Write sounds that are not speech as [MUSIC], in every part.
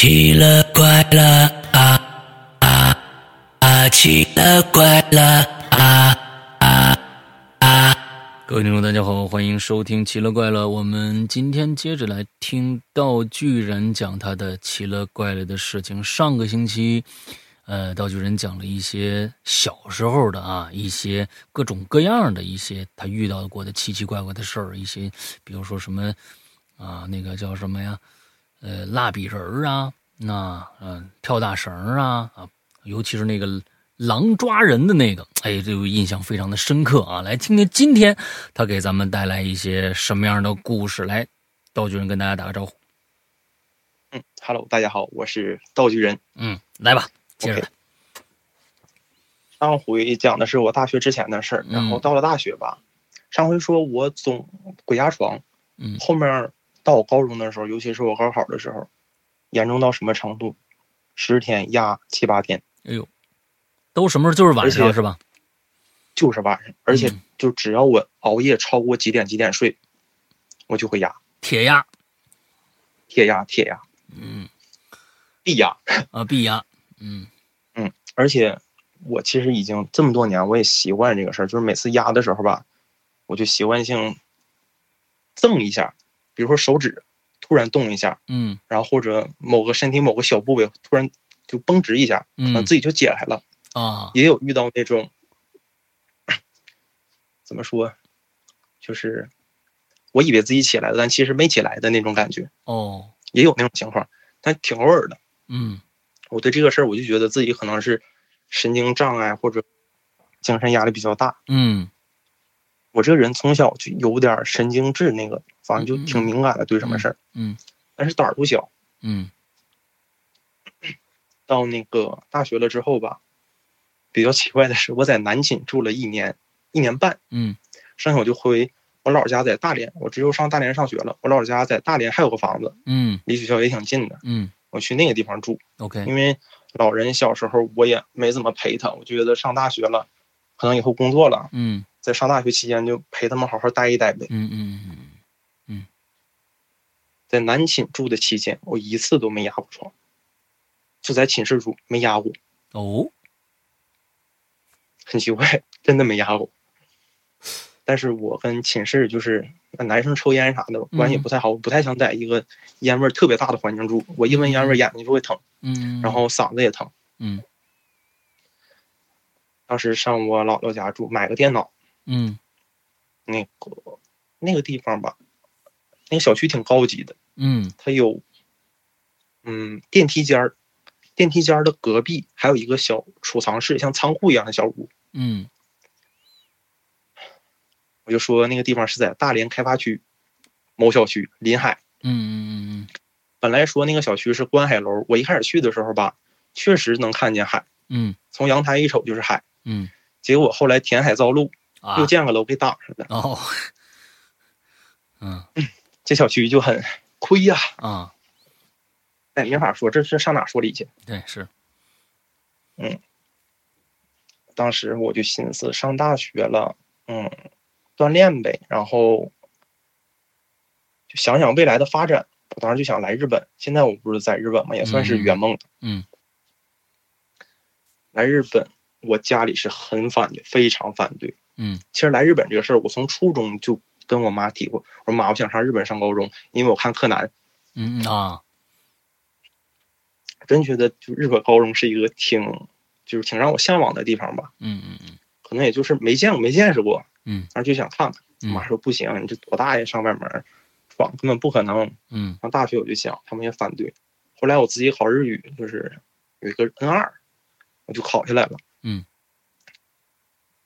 奇了怪了啊啊啊！奇了怪了啊啊啊！各位听众，大家好，欢迎收听《奇了怪了》。我们今天接着来听道具人讲他的奇了怪了的事情。上个星期，呃，道具人讲了一些小时候的啊，一些各种各样的一些他遇到过的奇奇怪怪的事儿，一些比如说什么啊，那个叫什么呀？呃，蜡笔人儿啊，那嗯，跳大绳啊啊，尤其是那个狼抓人的那个，哎，这个印象非常的深刻啊！来听听今天他给咱们带来一些什么样的故事。来，道具人跟大家打个招呼。嗯，Hello，大家好，我是道具人。嗯，来吧，接着来。上回讲的是我大学之前的事儿，然后到了大学吧，上回说我总鬼压床，嗯，后面。到我高中的时候，尤其是我高考的时候，严重到什么程度？十天压七八天。哎呦，都什么时候？就是晚上是吧？就是晚上，而且就只要我熬夜超过几点几点睡，我就会压。铁压，铁压，铁压。嗯，必压啊，必压。嗯 [LAUGHS] 嗯，而且我其实已经这么多年，我也习惯这个事儿，就是每次压的时候吧，我就习惯性赠一下。比如说手指突然动一下，嗯，然后或者某个身体某个小部位突然就绷直一下，嗯，自己就解开了啊。也有遇到那种 [COUGHS] 怎么说，就是我以为自己起来了，但其实没起来的那种感觉。哦，也有那种情况，但挺偶尔的。嗯，我对这个事儿，我就觉得自己可能是神经障碍或者精神压力比较大。嗯。我这个人从小就有点神经质，那个反正就挺敏感的，对什么事儿，嗯，但是胆儿不小，嗯。[COUGHS] 到那个大学了之后吧，比较奇怪的是，我在南寝住了一年一年半，嗯，剩下我就回我老家在大连，我只有上大连上学了。我老家在大连还有个房子，嗯，离学校也挺近的，嗯，我去那个地方住，OK，因为老人小时候我也没怎么陪他，我觉得上大学了，可能以后工作了，嗯。在上大学期间，就陪他们好好待一待呗。嗯嗯嗯嗯，在南寝住的期间，我一次都没压过床，就在寝室住没压过。哦，很奇怪，真的没压过。但是我跟寝室就是男生抽烟啥的关系不太好，我不太想在一个烟味特别大的环境住。我一闻烟味，眼睛就会疼，嗯，然后嗓子也疼，嗯。当时上我姥姥家住，买个电脑。嗯，那个那个地方吧，那个小区挺高级的。嗯，它有，嗯，电梯间儿，电梯间儿的隔壁还有一个小储藏室，像仓库一样的小屋。嗯，我就说那个地方是在大连开发区某小区临海。嗯嗯嗯嗯。本来说那个小区是观海楼，我一开始去的时候吧，确实能看见海。嗯，从阳台一瞅就是海。嗯，结果后来填海造陆。又建个楼给挡上了哦，嗯，这小区就很亏呀啊，哎，没法说，这是上哪说理去？对，是，嗯，当时我就寻思上大学了，嗯，锻炼呗，然后就想想未来的发展。我当时就想来日本，现在我不是在日本嘛，也算是圆梦。嗯，来日本，我家里是很反对，非常反对。嗯，其实来日本这个事儿，我从初中就跟我妈提过。我说妈，我想上日本上高中，因为我看柯南。嗯啊，真觉得就日本高中是一个挺，就是挺让我向往的地方吧。嗯嗯嗯，可能也就是没见过、没见识过。嗯，然后就想看看。妈说不行，你这多大呀，上外门闯根本不可能。嗯，上大学我就想，他们也反对。后来我自己考日语，就是有一个 N 二，我就考下来了。嗯。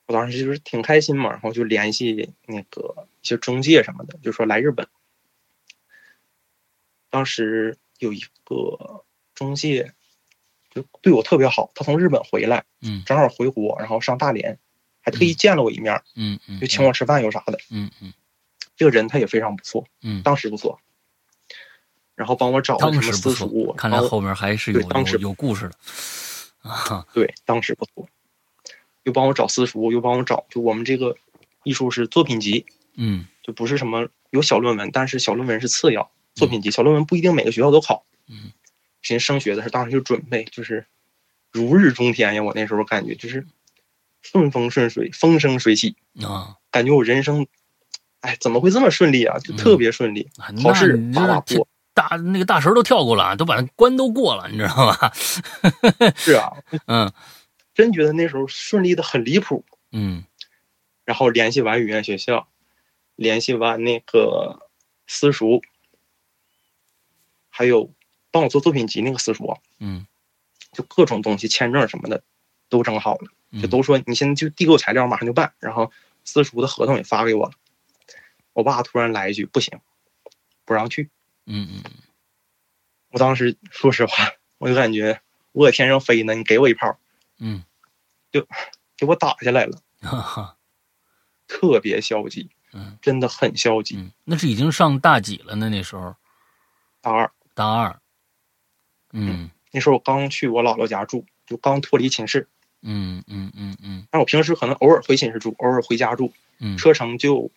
我当时就是挺开心嘛，然后就联系那个一些中介什么的，就说来日本。当时有一个中介就对我特别好，他从日本回来，嗯，正好回国，然后上大连，还特意见了我一面，嗯嗯，就请我吃饭有啥的，嗯嗯，这个人他也非常不错，嗯，当时不错，然后帮我找了什么私塾，看来后面还是有当时有故事的啊，对，当时不错。又帮我找私塾，又帮我找，就我们这个艺术是作品集，嗯，就不是什么有小论文，但是小论文是次要，作品集小论文不一定每个学校都考，嗯，寻思升学的时候，当时就准备就是如日中天呀。我那时候感觉就是顺风顺水，风生水起啊，感觉我人生，哎，怎么会这么顺利啊？就特别顺利，考试把把过，大那个大神都跳过了，都把关都过了，你知道吧？[LAUGHS] 是啊，嗯，真觉得那时候顺利的很离谱。嗯，然后联系完语言学校，联系完那个私塾，还有帮我做作品集那个私塾，嗯，就各种东西签证什么的都整好了，就都说你现在就递给我材料，马上就办。然后私塾的合同也发给我了。我爸突然来一句：“不行，不让去。”嗯嗯，我当时说实话，我就感觉我在天上飞呢，你给我一炮，嗯，就给我打下来了。哈哈，特别消极，嗯，真的很消极。嗯，那是已经上大几了呢？那时候，大二，大二。嗯，那时候我刚去我姥姥家住，就刚脱离寝室。嗯嗯嗯嗯。但我平时可能偶尔回寝室住，偶尔回家住。嗯，车程就，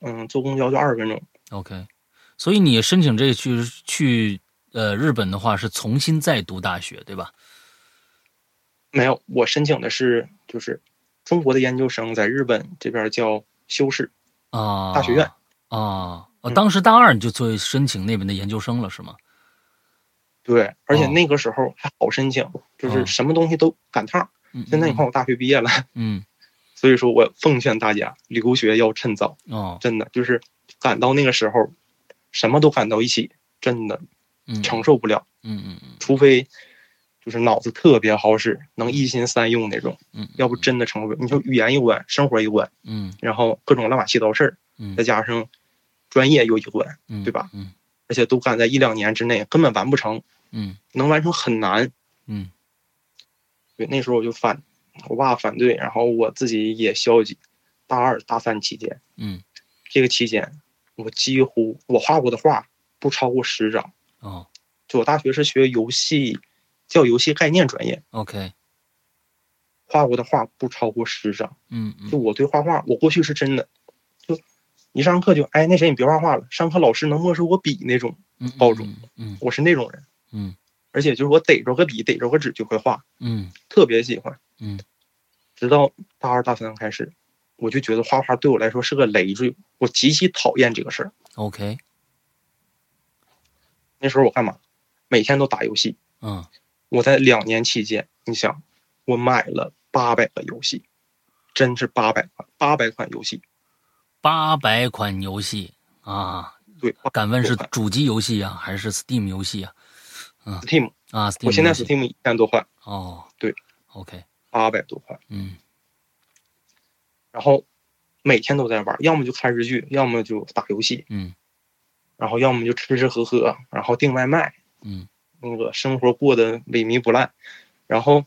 嗯，坐公交就二十分钟。OK，所以你申请这去去呃日本的话，是重新再读大学，对吧？没有，我申请的是就是。中国的研究生在日本这边叫修士啊，大学院啊。我当时大二你就做申请那边的研究生了，是吗？对，而且那个时候还好申请，就是什么东西都赶趟。现在你看我大学毕业了，[LAUGHS] 嗯，所以说我奉劝大家留学要趁早哦，真的就是赶到那个时候，什么都赶到一起，真的承受不了。嗯嗯嗯，除非。就是脑子特别好使，能一心三用那种。嗯，要不真的成不了。你说语言一关，生活一关，嗯，然后各种乱八七糟事儿，嗯，再加上专业又一关，嗯，对吧？嗯，而且都赶在一两年之内，根本完不成。嗯，能完成很难。嗯，对，那时候我就反，我爸反对，然后我自己也消极。大二、大三期间，嗯，这个期间，我几乎我画过的画不超过十张。哦，就我大学是学游戏。叫游戏概念专业，OK，画过的画不超过十张。嗯，就我对画画，我过去是真的，就一上课就哎，那谁你别画画了，上课老师能没收我笔那种高中，嗯，我是那种人，嗯，而且就是我逮着个笔，逮着个纸就会画，嗯，特别喜欢，嗯，直到大二大三开始，我就觉得画画对我来说是个累赘，我极其讨厌这个事儿。OK，那时候我干嘛？每天都打游戏，嗯。我在两年期间，你想，我买了八百个游戏，真是八百款，八百款游戏，八百款游戏啊！对，敢问是主机游戏啊，还是 Steam 游戏啊？嗯，Steam 啊，我现在 Steam 一千多块。哦，对，OK，八百多块。嗯，然后每天都在玩，要么就看日剧，要么就打游戏。嗯，然后要么就吃吃喝喝，然后订外卖。嗯。那个生活过得萎靡不烂，然后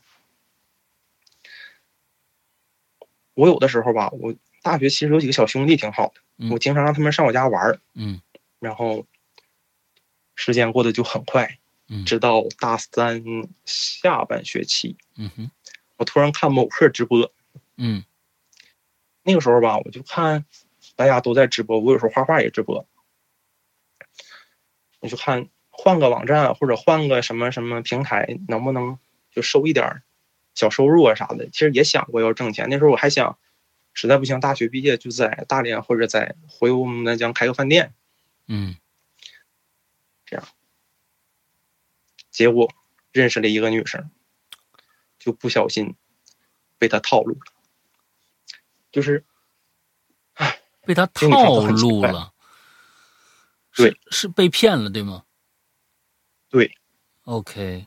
我有的时候吧，我大学其实有几个小兄弟挺好的，我经常让他们上我家玩儿，嗯，然后时间过得就很快，嗯，直到大三下半学期，嗯哼，我突然看某课直播，嗯，那个时候吧，我就看大家都在直播，我有时候画画也直播，我就看。换个网站或者换个什么什么平台，能不能就收一点小收入啊啥的？其实也想过要挣钱。那时候我还想，实在不行，大学毕业就在大连或者在回我们南疆开个饭店。嗯，这样。结果认识了一个女生，就不小心被他套路了，就是，唉，被他套路了。对，是被骗了，对吗？对，OK。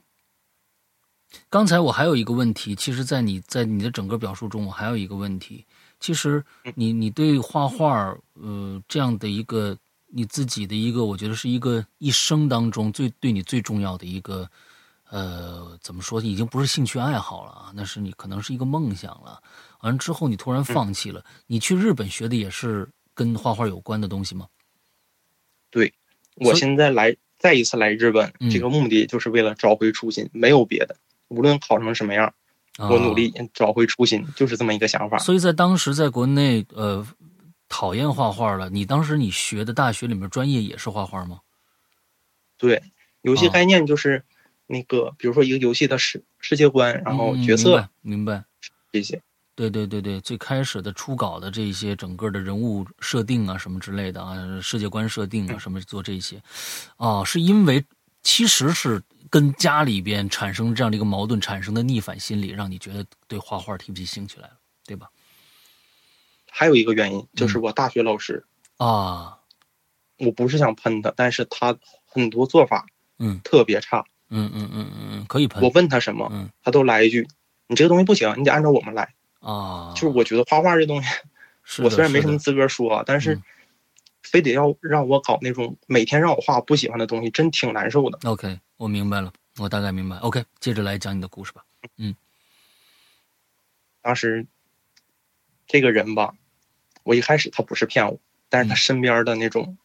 刚才我还有一个问题，其实，在你在你的整个表述中，我还有一个问题。其实，你你对画画，呃，这样的一个你自己的一个，我觉得是一个一生当中最对你最重要的一个，呃，怎么说，已经不是兴趣爱好了啊，那是你可能是一个梦想了。完了之后，你突然放弃了。你去日本学的也是跟画画有关的东西吗？对，我现在来。再一次来日本，这个目的就是为了找回初心，没有别的。无论考成什么样，我努力找回初心，就是这么一个想法。所以在当时，在国内，呃，讨厌画画了。你当时你学的大学里面专业也是画画吗？对，游戏概念就是那个，比如说一个游戏的世世界观，然后嗯角色、明白明白。这些。对对对对，最开始的初稿的这些整个的人物设定啊，什么之类的啊，世界观设定啊，嗯什么做这些，哦，是因为其实是跟家里边产生这样的一个矛盾产生的逆反心理，让你觉得对画画提不起兴趣来了，对吧？还有一个原因嗯就是我大学老师，啊，我不是想喷他，但是他很多做法嗯特别差。嗯嗯嗯嗯嗯，可以喷我问他什么，嗯他都来一句：“你这个东西不行，你得按照我们来。啊，就是我觉得画画这东西，[LAUGHS] 我虽然没什么资格说啊，但是嗯。非得要让我搞那种每天让我画不喜欢的东西，真挺难受的。OK，我明白了，我大概明白。OK，接着来讲你的故事吧。嗯。当时这个人吧，我一开始他不是骗我，但是他嗯。身边的那种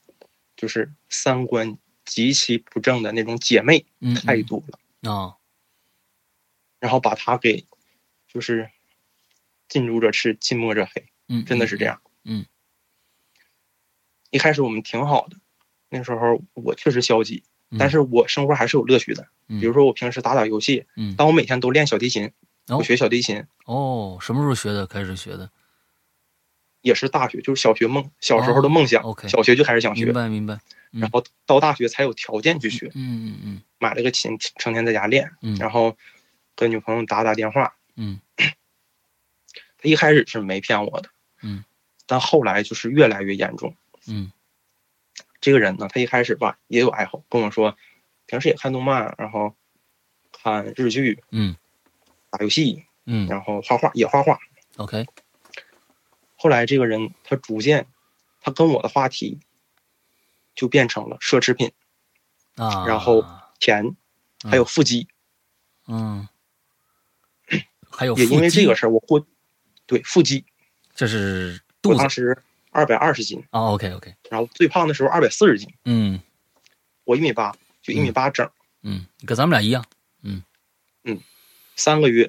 就是三观极其不正的那种姐妹嗯，太多了，嗯啊，然后把他给就是近朱者赤，近墨者黑，嗯，真的是这样。嗯，一开始我们挺好的，那时候我确实消极，嗯，但是我生活还是有乐趣的。嗯比如说我平时打打游戏，嗯，但我每天都练小提琴，哦我学小提琴哦，什么时候学的？开始学的？也是大学，就是小学梦，小时候的梦想，哦，OK 小学就开始想学明，白明白。嗯然后到大学才有条件去学，嗯嗯嗯买了个琴，成天在家练，嗯然后跟女朋友打打电话。嗯他一开始是没骗我的，嗯，但后来就是越来越严重。嗯这个人呢，他一开始吧也有爱好，跟我说，平时也看动漫，然后看日剧，嗯打游戏，嗯然后画画也画画。，OK，后来这个人他逐渐，他跟我的话题就变成了奢侈品、啊，然后钱，还有腹肌。嗯，[CLEARS THROAT] 还有也因为这个事儿，我过对腹肌，这是肚子我当时二百二十斤，啊，OK OK，然后最胖的时候二百四十斤，嗯我一米八，就一米八整，嗯，跟咱们俩一样嗯嗯三个月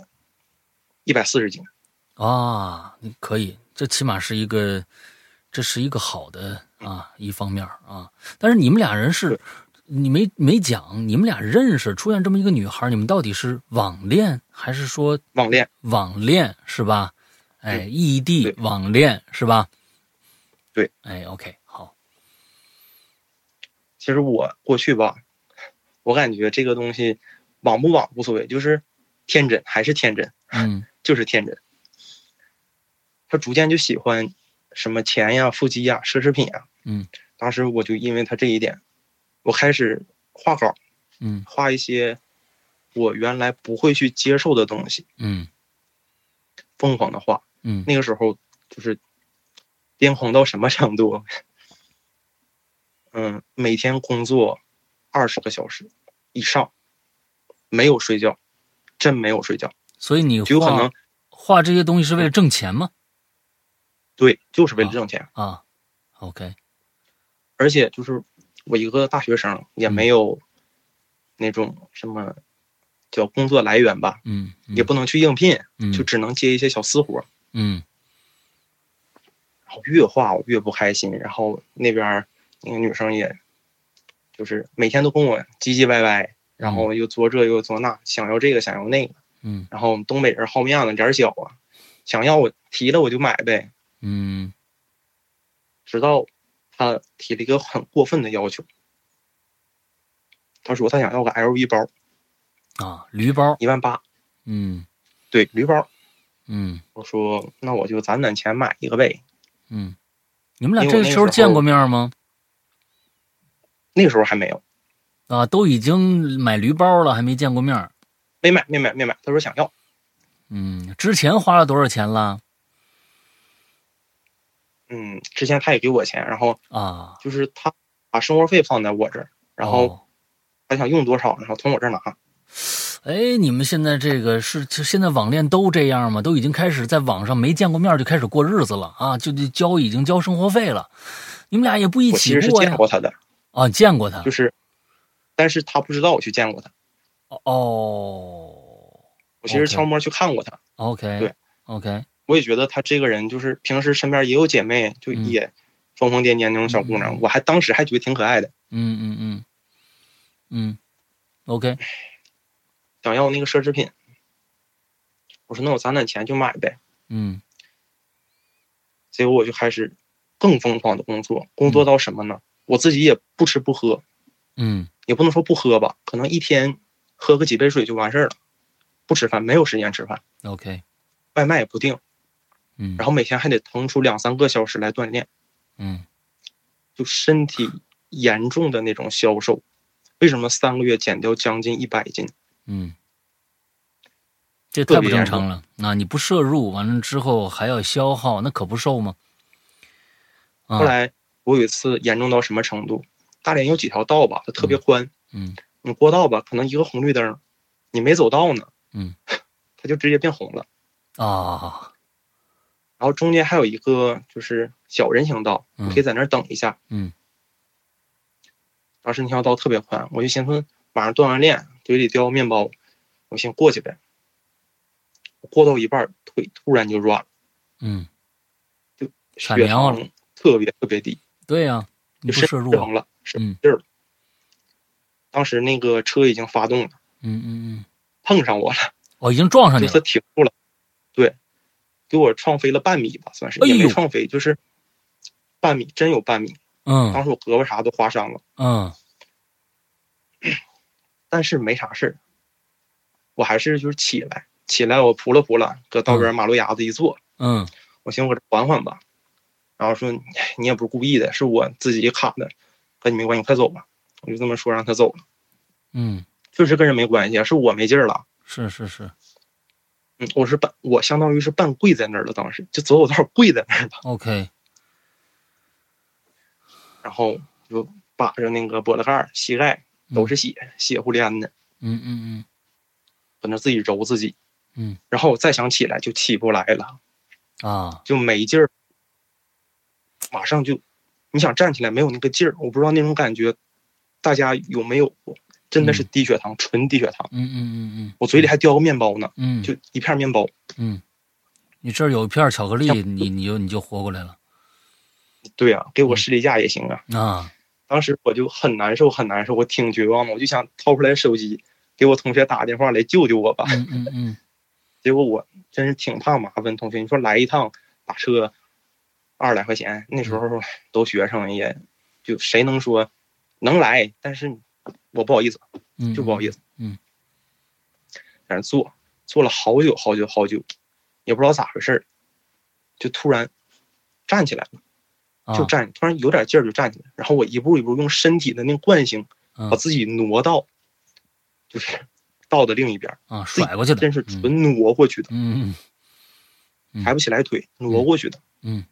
一百四十斤。啊，可以，这起码是一个，这是一个好的啊一方面啊。但是你们俩人是，你没没讲，你们俩认识出现这么一个女孩，你们到底是网恋还是说网恋，网恋是吧？哎，嗯异地对网恋是吧？对，哎，OK，好，其实我过去吧，我感觉这个东西网不网无所谓，就是天真还是天真，嗯 [LAUGHS] 就是天真。他逐渐就喜欢什么钱呀、腹肌呀、奢侈品呀。嗯当时我就因为他这一点，我开始画稿，嗯画一些我原来不会去接受的东西，嗯疯狂的画。嗯那个时候就是癫狂到什么程度？[LAUGHS] 嗯，每天工作二十个小时以上，没有睡觉，真没有睡觉，所以你就有可能画这些东西是为了挣钱吗？对，就是为了挣钱。啊，OK，而且就是我一个大学生，也没有那种什么叫工作来源吧，嗯，嗯也不能去应聘，嗯就只能接一些小私活。嗯。然后越画我越不开心，然后那边儿那个女生也，就是每天都跟我唧唧歪歪，然后又做这又做那，想要这个想要那个，嗯。然后我们东北人好面子脸儿小啊，想要我提了我就买呗，嗯。直到他提了一个很过分的要求，他说他想要个 LV 包，啊，驴包，一万八，嗯。对，驴包。嗯我说那我就攒攒钱买一个呗。嗯，你们俩这个时候见过面吗？那个时候还没有，啊，都已经买驴包了，还没见过面。没买没买没买。他说想要，嗯，之前花了多少钱了？嗯，之前他也给我钱，然后啊，就是他把生活费放在我这儿，然后哦他想用多少，然后从我这儿拿。哎，你们现在这个是就现在网恋都这样吗？都已经开始在网上没见过面就开始过日子了啊，就就交已经交生活费了。你们俩也不一我其实是起过呀？见过他的，啊，见过他就是，但是他不知道我去见过他。哦。我其实悄摸去看过他，OK，对，OK，我也觉得他这个人就是平时身边也有姐妹，就嗯也疯疯癫癫那种小姑娘，嗯我还当时还觉得挺可爱的。嗯嗯嗯嗯，OK，[LAUGHS] 想要那个奢侈品。我说那我攒点钱就买呗。嗯结果我就开始更疯狂的工作，工作到什么呢？我自己也不吃不喝，嗯也不能说不喝吧，可能一天喝个几杯水就完事儿了，不吃饭，没有时间吃饭，，OK，外卖也不订，嗯，然后每天还得腾出两三个小时来锻炼，嗯就身体严重的那种消瘦。为什么三个月减掉将近一百斤？嗯，这太不正常了。那、你不摄入完了之后还要消耗，那可不瘦吗？啊后，来我有一次严重到什么程度？大连有几条道吧，它特别宽，嗯你过道吧，可能一个红绿灯，你没走到呢，嗯，它就直接变红了。啊，然后中间还有一个就是小人行道，嗯你可以在那儿等一下。嗯当时那条道特别宽，我就寻思晚上锻完炼，嘴里叼面包，我先过去呗。过到一半，腿突然就软了，嗯，血棉花了糖特别特别低，对呀、你就是不摄入啊，失衡了，使嗯劲儿了。当时那个车已经发动了，嗯嗯嗯，碰上我了，哦，已经撞上你就是了，停住了，对，给我撞飞了半米吧，算是哎也没撞飞，就是半米，真有半米。嗯当时我胳膊啥都划伤了，嗯但是没啥事儿，我还是就是起来，起来我扑了扑了，搁道边马路牙子一坐，嗯。我寻思我这缓缓吧，然后说哎你也不是故意的，是我自己卡的，跟你没关系，快走吧。我就这么说让他走了，嗯，确实跟人没关系，是我没劲儿了。是是是。嗯，我是半，我相当于是半跪在那儿了，当时就走走道跪在那儿了，，OK，然后就把着那个脖子盖、膝盖都是血，血乎连的，嗯嗯嗯。搁那自己揉自己，嗯，然后我再想起来就起不来了，啊，就没劲儿，马上就，你想站起来没有那个劲儿，我不知道那种感觉，大家有没有过？真的是嗯。低血糖，纯低血糖，嗯嗯嗯嗯。我嘴里还叼个面包呢，就一片面包，嗯，你这儿有一片巧克力，你你就你就活过来了。对啊，给我嗯。士力架也行啊。啊，当时我就很难受，很难受，我挺绝望的，我就想掏出来手机给我同学打个电话来救救我吧。嗯嗯嗯 [LAUGHS] 结果我真是挺怕麻烦，同学，你说来一趟打车二十来块钱，那时候都学生也，就谁能说能来？但是我不好意思，嗯，就不好意思，嗯，在那坐坐了好久好久好久，也不知道咋回事儿，就突然站起来了，啊就站，突然有点劲儿就站起来，然后我一步一步用身体的那个惯性嗯把自己挪到，就是道的另一边儿，啊甩过去的，真是嗯纯挪过去的，嗯嗯抬不起来腿，挪过去的。嗯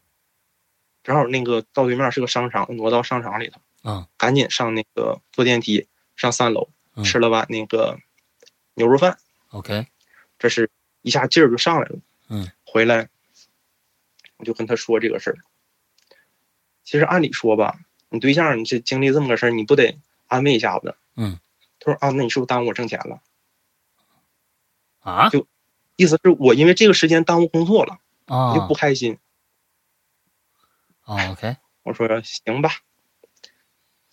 正好那个道对面是个商场，挪到商场里头，啊赶紧上那个坐电梯上三楼，嗯吃了碗那个牛肉饭，，OK，这是一下劲儿就上来了。嗯，回来我就跟他说这个事儿。其实按理说吧，你对象你这经历这么个事儿，你不得安慰一下子？嗯，他说啊，那你是不是耽误我挣钱了？啊就意思是我因为这个时间耽误工作了，啊我就不开心。啊，OK，我说行吧。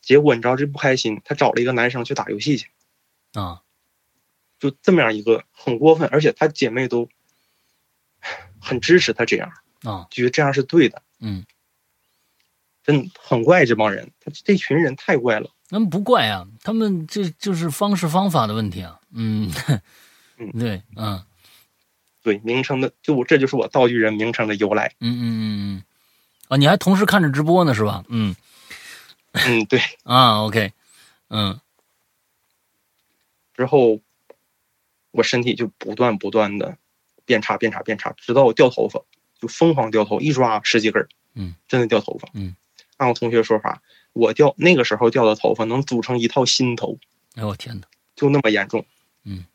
结果你知道这不开心，他找了一个男生去打游戏去，啊就这么样一个很过分，而且他姐妹都很支持他这样，啊觉得这样是对的，嗯，真很怪这帮人，他这群人太怪了。那么不怪啊，他们这就是方式方法的问题啊，嗯嗯 [LAUGHS] 对，嗯对名称的，就我这就是我道具人名称的由来。嗯嗯嗯嗯，啊，你还同时看着直播呢是吧？嗯嗯，对。啊，OK，嗯之后我身体就不断不断的变差变差变差，直到我掉头发，就疯狂掉头，一抓十几根儿，嗯，真的掉头发。嗯，按我同学说法，我掉那个时候掉的头发能组成一套新头，哎呦我天哪，就那么严重。嗯，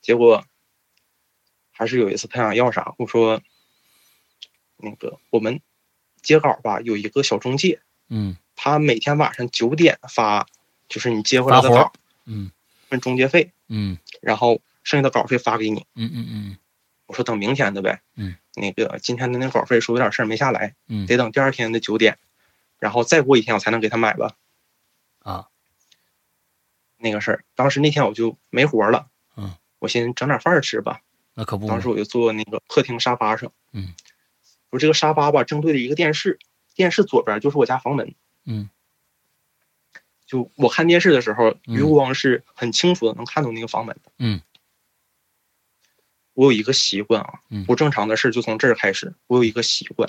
结果还是有一次他想要啥，我说那个我们接稿吧有一个小中介，嗯他每天晚上九点发，就是你接回来的稿嗯分中介费，嗯然后剩下的稿费发给你。嗯嗯嗯我说等明天的呗，嗯，那个今天的那稿费说有点事儿没下来，嗯得等第二天的九点，然后再过一天我才能给他买吧。啊那个事儿。当时那天我就没活了，嗯，我寻思整点饭吃吧。那可不。当时我就坐那个客厅沙发上，嗯，我这个沙发吧正对着一个电视，电视左边就是我家房门，嗯就我看电视的时候，嗯余光是很清楚的能看到那个房门的。嗯我有一个习惯啊嗯，不正常的事就从这儿开始。我有一个习惯，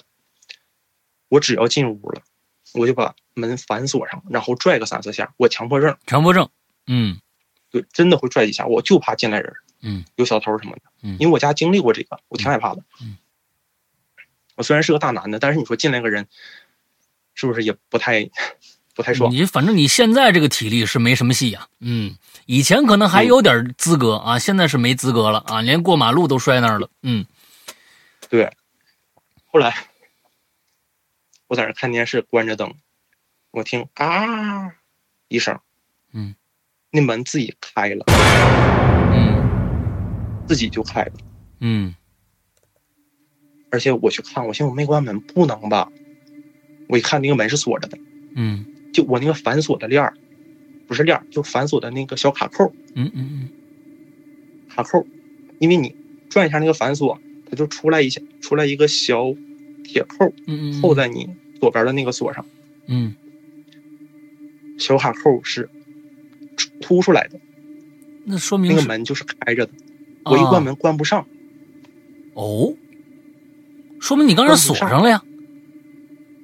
我只要进屋了，我就把门反锁上，然后拽个三四下。我强迫症，强迫症。嗯对，真的会拽几下，我就怕进来人，嗯有小偷什么的。嗯因为我家经历过这个，我挺害怕的。嗯我虽然是个大男的，但是你说进来个人，是不是也不太不太爽？你反正你现在这个体力是没什么戏呀、嗯，以前可能还有点资格啊，现在是没资格了啊，连过马路都摔那儿了。嗯对。后来我在那看电视，关着灯，我听啊一声，嗯，那门自己开了，嗯自己就开了。嗯而且我去看，我寻思我没关门，不能吧？我一看那个门是锁着的，嗯就我那个反锁的链儿，不是链儿，就反锁的那个小卡扣，嗯嗯嗯。卡扣，因为你转一下那个反锁，它就出来一下，出来一个小铁扣，嗯嗯，扣在你左边的那个锁上，嗯。小卡扣是凸凸出来的，那说明那个门就是开着的，我一关门关不上，哦，说明你刚才锁上了呀？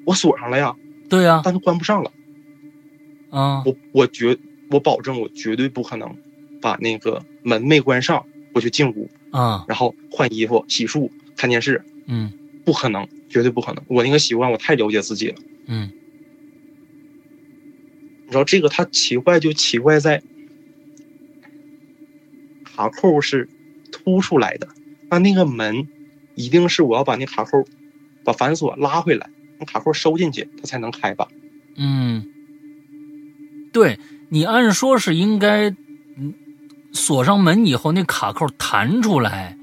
我锁上了呀，对呀、但是关不上了。啊，我我绝我保证我绝对不可能把那个门没关上我就进屋，啊然后换衣服、洗漱、看电视，嗯不可能，绝对不可能。我那个习惯我太了解自己了。嗯你知道这个它奇怪就奇怪在卡扣是凸出来的，那那个门一定是我要把那卡扣把反锁拉回来，那卡扣收进去它才能开吧？嗯，对你按说是应该，嗯，锁上门以后那卡扣弹出来，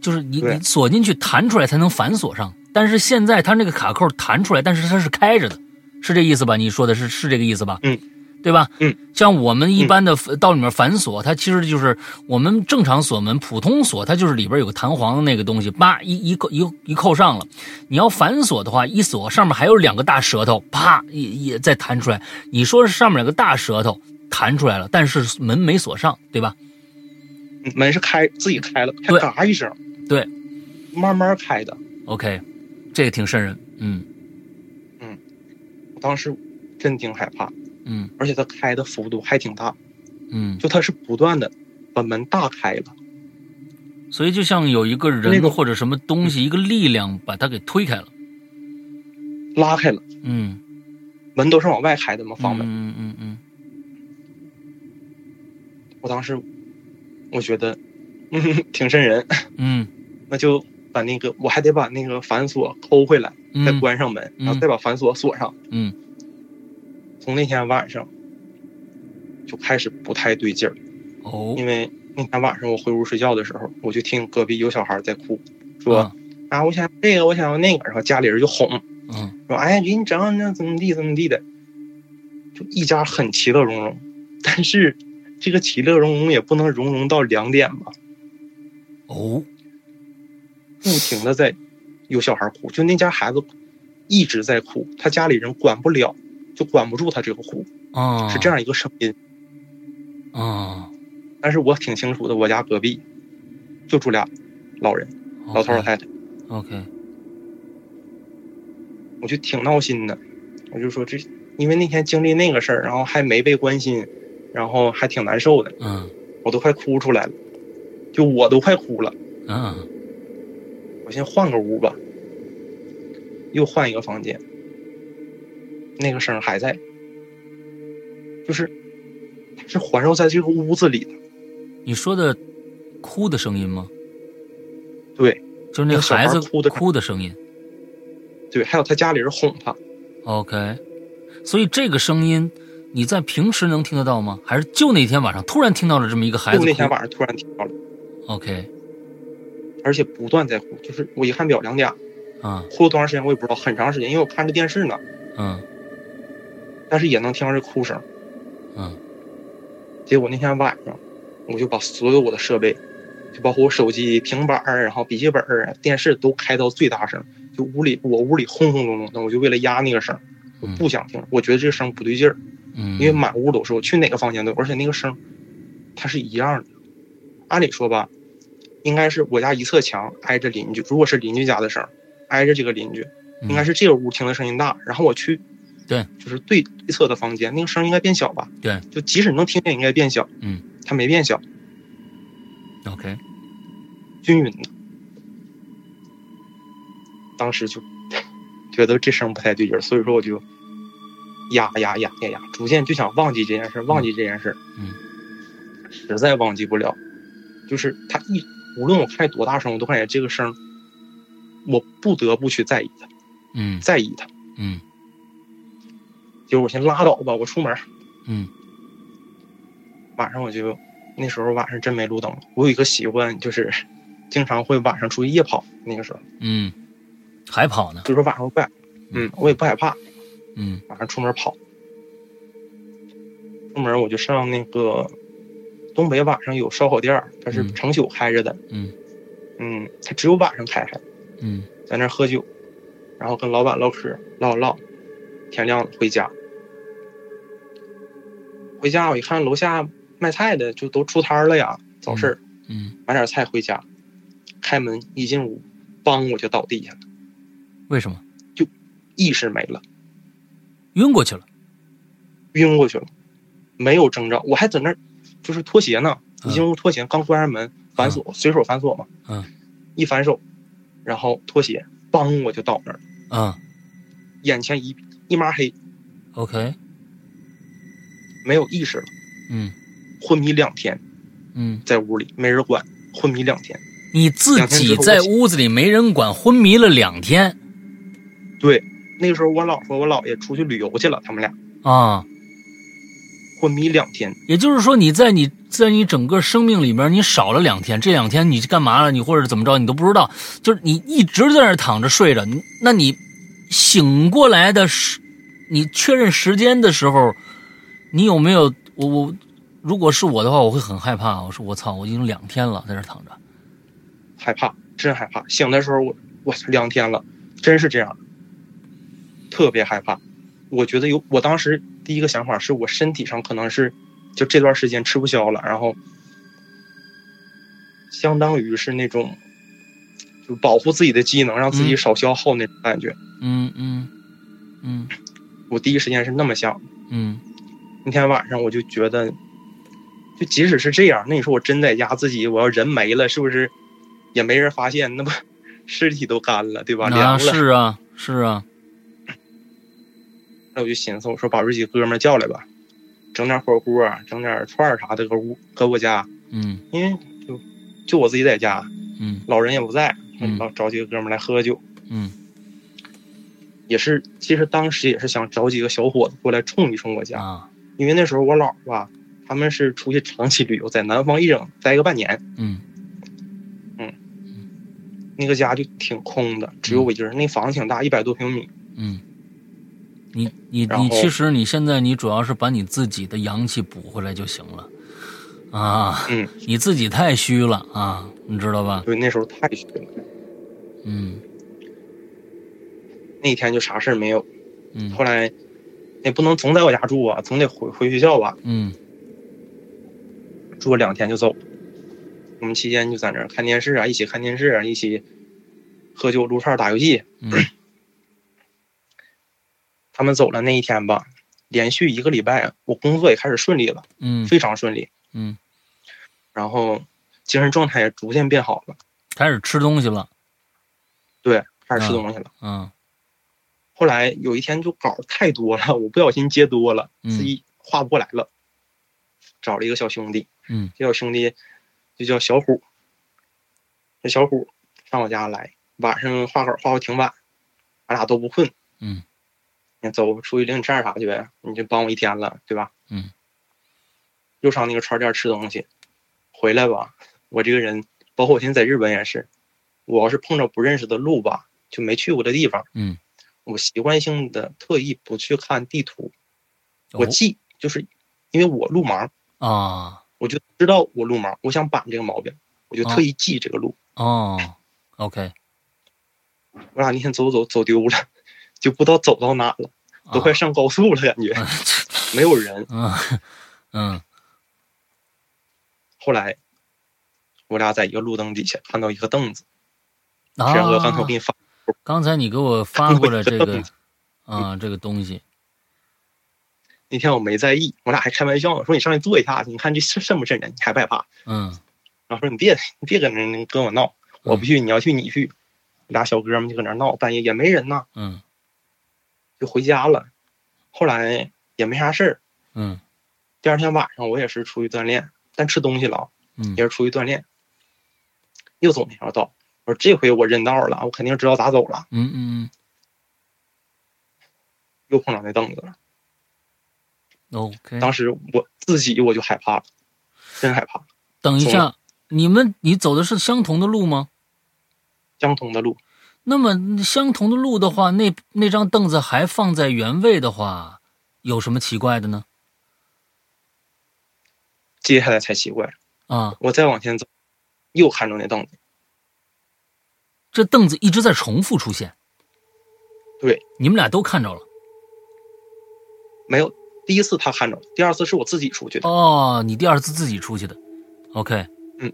就是你你锁进去弹出来才能反锁上。但是现在它那个卡扣弹出来，但是它是开着的，是这意思吧？你说的是是这个意思吧？嗯，对吧？嗯，像我们一般的到里面反锁，它其实就是我们正常锁门，普通锁它就是里边有个弹簧的那个东西，叭一一扣一一扣上了。你要反锁的话，一锁上面还有两个大舌头，啪也也再弹出来。你说是上面有个大舌头弹出来了，但是门没锁上，对吧？门是开自己开了，还嘎一声，对慢慢开的。，OK，这个挺瘆人，嗯我当时真挺害怕，嗯而且它开的幅度还挺大，嗯，就它是不断的把门大开了。所以就像有一个那个人或者什么东西，一个力量把它给推开了，拉开了，嗯，门都是往外开的嘛，房门。嗯嗯嗯我当时我觉得，嗯，[LAUGHS] 挺瘆人，嗯 [LAUGHS] 那就把那个我还得把那个反锁抠回来，再嗯关上门，嗯然后再把反锁锁上。嗯从那天晚上就开始不太对劲儿，哦。因为那天晚上我回屋睡觉的时候，我就听隔壁有小孩在哭，说啊啊，我想要这个，我想要那个，然后家里人就哄，嗯。说哎呀，给你整那怎么地怎么地的，就一家很其乐融融。但是这个其乐融融也不能融融到两点吧，哦。不停的在有小孩哭，就那家孩子一直在哭，他家里人管不了，就管不住他这个哭，啊是这样一个声音。啊，但是我挺清楚的，我家隔壁就住俩老人，老头老太太，OK 我就挺闹心的。我就说这，因为那天经历那个事儿，然后还没被关心，然后还挺难受的，嗯我都快哭出来了，就我都快哭了。嗯我先换个屋吧，又换一个房间，那个声儿还在，就是它是环绕在这个屋子里的。你说的哭的声音吗？对就是那个孩孩子哭的哭的声音。对，还有他家里人哄他，OK，所以这个声音你在平时能听得到吗？还是就那天晚上突然听到了这么一个孩子哭？就那天晚上突然听到了，OK 而且不断在哭，就是我一看表两点，啊哭了多长时间我也不知道，很长时间，因为我看着电视呢，嗯但是也能听到这哭声。嗯结果那天晚上，我就把所有我的设备，就包括我手机、平板儿，然后笔记本儿、电视都开到最大声，就屋里我屋里轰轰隆隆的，我就为了压那个声，我不想听，我觉得这个声不对劲儿，嗯，因为满屋都是，我去哪个房间都有，而且那个声它是一样的。按理说吧，应该是我家一侧墙挨着邻居，如果是邻居家的声，挨着这个邻居，嗯应该是这个屋听的声音大，然后我去，对，就是对对侧的房间，那个声应该变小吧？对，就即使能听见，应该变小，嗯，它没变小，OK，均匀的。当时就觉得这声不太对劲儿，所以说我就压压压压压，逐渐就想忘记这件事，忘记这件事。嗯，实在忘记不了，就是他一无论我开多大声，我都感觉这个声，我不得不去在意它，嗯。在意它。嗯结果我先拉倒吧，我出门儿。嗯。晚上我就那时候晚上真没路灯，我有一个习惯就是 [LAUGHS] 经常会晚上出去夜跑，那个时候嗯，还跑呢？就是晚上我不害，嗯，我也不害怕，嗯。晚上出门跑。出门我就上那个东北晚上有烧烤店儿，它是嗯。成宿开着的，嗯。嗯，它只有晚上开开嗯。在那儿喝酒，然后跟老板唠嗑，唠唠，天亮了回家。回家我一看楼下卖菜的就都出摊儿了呀，早市儿嗯，买点菜回家，开门一进屋，梆我就倒地下了，为什么？就意识没了，晕过去了？晕过去了，没有征兆，我还在那儿就是脱鞋呢，嗯一进屋脱鞋，刚关上门反锁，随手反锁嘛，嗯，一反手，然后脱鞋，梆我就倒那儿了，嗯。眼前一一抹黑，，OK，没有意识了，嗯昏迷两天。嗯，在屋里没人管，昏迷两天。你自己在屋子里没人管，昏迷了两天对，那个时候我姥和我姥爷出去旅游去了，他们俩啊。昏迷两天。也就是说，你在你在你整个生命里面，你少了两天，这两天你干嘛了？你或者怎么着，你都不知道。就是你一直在那躺着睡着，那你醒过来的时，你确认时间的时候，你有没有？我我如果是我的话，我会很害怕。我说我操，我已经两天了，在这躺着。害怕，真害怕。醒的时候我我两天了，真是这样，特别害怕。我觉得有，我当时第一个想法是我身体上可能是就这段时间吃不消了，然后相当于是那种就保护自己的机能，让自己嗯少消耗那种感觉。嗯嗯嗯我第一时间是那么想。嗯那天晚上我就觉得，就即使是这样，那你说我真在家自己，我要人没了，是不是也没人发现？那不尸体都干了，对吧？凉啊，了。是啊是啊，[CLEARS THROAT] 那我就寻思，我说把这几个哥们儿叫来吧，整点火锅，整点串儿啥的，搁屋搁我家，嗯因为就就我自己在家，嗯老人也不在，嗯。老找几个哥们儿来喝酒。嗯。也是，其实当时也是想找几个小伙子过来冲一冲我家，啊。因为那时候我姥儿吧，他们是出去长期旅游，在南方一整待个半年，嗯。嗯。那个家就挺空的，只有我一个人。那房子挺大，一百多平米。嗯，你你你，其实你现在你主要是把你自己的阳气补回来就行了，啊，嗯，你自己太虚了啊，你知道吧？对，那时候太虚了。嗯那天就啥事儿没有。嗯后来也不能总在我家住啊，总得回回学校吧。嗯住了两天就走。我们期间就在那儿看电视啊，一起看电视啊，一起喝酒、撸串、打游戏。嗯 [CLEARS THROAT] 他们走了那一天吧，连续一个礼拜，我工作也开始顺利了，嗯非常顺利。嗯，然后精神状态也逐渐变好了，开始吃东西了，对，开始吃东西了。嗯后来有一天就稿太多了，我不小心接多了，嗯自己画不过来了，找了一个小兄弟，嗯这小兄弟就叫小虎。这小虎上我家来，晚上画稿画到挺晚，俺俩都不困。嗯，你走出去领你吃点啥去呗？你就帮我一天了，对吧？嗯。又上那个串店吃东西，回来吧。我这个人，包括我现在在日本也是，我要是碰着不认识的路吧，就没去过的地方，嗯，我习惯性的特意不去看地图，哦。我记就是因为我路盲，啊。我就知道我路盲，我想板这个毛病，我就特意记这个路。哦，OK，我俩那天走走走丢了，[LAUGHS] 就不知道走到哪了，都快上高速了，感觉。[LAUGHS] 没有人。嗯嗯后来我俩在一个路灯底下看到一个凳子，啊沈哥刚才我给你发，刚才你给我 [LAUGHS] 发过来这个啊这个东西那天我没在意，我俩还开玩笑呢，说你上去坐一下去，你看这是瘆不瘆人？你害不害怕？嗯然后说你别你别搁那跟我闹，我不去，你要去你去。俩小哥们就搁那闹，半夜也没人呐，嗯就回家了。后来也没啥事儿。嗯第二天晚上我也是出去锻炼，但吃东西了啊，嗯也是出去锻炼，又走那条道。我说这回我认道了，我肯定知道咋走了。嗯嗯嗯又碰到那凳子了，嗯，OK。当时我自己我就害怕了，真害怕。等一下，你们你走的是相同的路吗？相同的路，那么相同的路的话，那那张凳子还放在原位的话，有什么奇怪的呢？接下来才奇怪。啊，我再往前走，又看着那凳子，这凳子一直在重复出现。对，你们俩都看着了。没有。第一次他看着，第二次是我自己出去的。哦，你第二次自己出去的。OK 嗯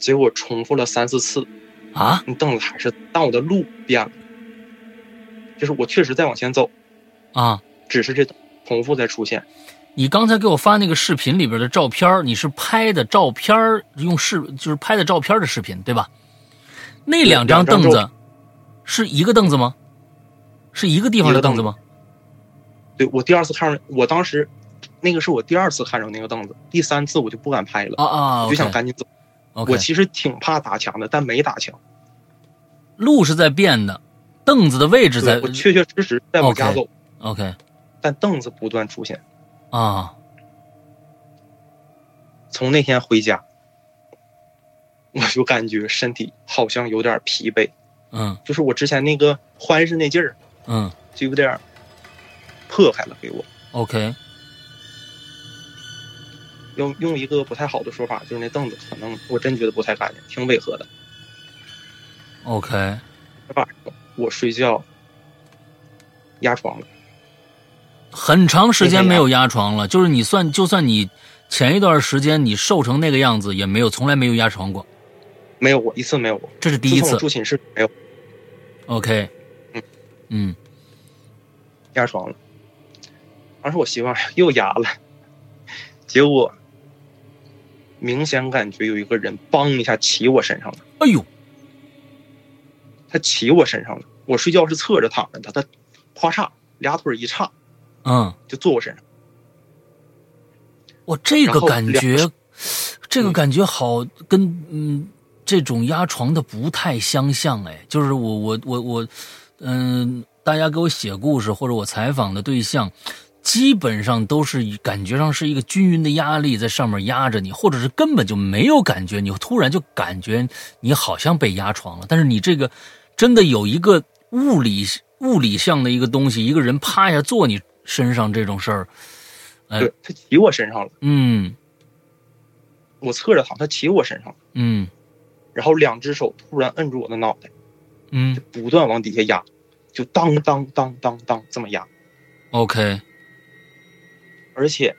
结果重复了三四次，啊，那凳子还是，但我的路变了，就是我确实在往前走，啊，只是这重复在出现。你刚才给我发那个视频里边的照片，你是拍的照片用视就是拍的照片的视频对吧？那两张凳子是一个凳子吗？是一个地方的凳子吗？对我第二次看着，我当时那个是我第二次看着那个凳子，第三次我就不敢拍了，啊啊我就想赶紧走。我其实挺怕打墙的，但没打墙。路是在变的，凳子的位置在我确确实实在往家走，OK 但凳子不断出现。啊。从那天回家，我就感觉身体好像有点疲惫，嗯。就是我之前那个欢实那劲儿嗯。就有点破开了给我。OK 用用一个不太好的说法，就是那凳子可能我真觉得不太干净，挺违和的。OK 晚上我睡觉压床了，很长时间没有压床了，就是你算就算你前一段时间你瘦成那个样子，也没有从来没有压床过，没有过一次没有。过。这是第一次。住寝室没有。OK 嗯。嗯。压床了，当时我媳妇又压了，结果明显感觉有一个人梆一下骑我身上了。哎呦。他骑我身上了。我睡觉是侧着躺着的，他咵嚓俩腿一叉嗯，就坐我身上。我这个感觉，这个感觉好跟嗯这种压床的不太相像哎，就是我我我我，嗯，大家给我写故事或者我采访的对象，基本上都是感觉上是一个均匀的压力在上面压着你，或者是根本就没有感觉，你突然就感觉你好像被压床了，但是你这个真的有一个物理物理上的一个东西，一个人趴下坐你身上这种事儿，哎对他骑我身上了，嗯。我侧着躺，他骑我身上了，嗯。然后两只手突然摁住我的脑袋，嗯。不断往底下压，就当当当当当这么压。，OK，而且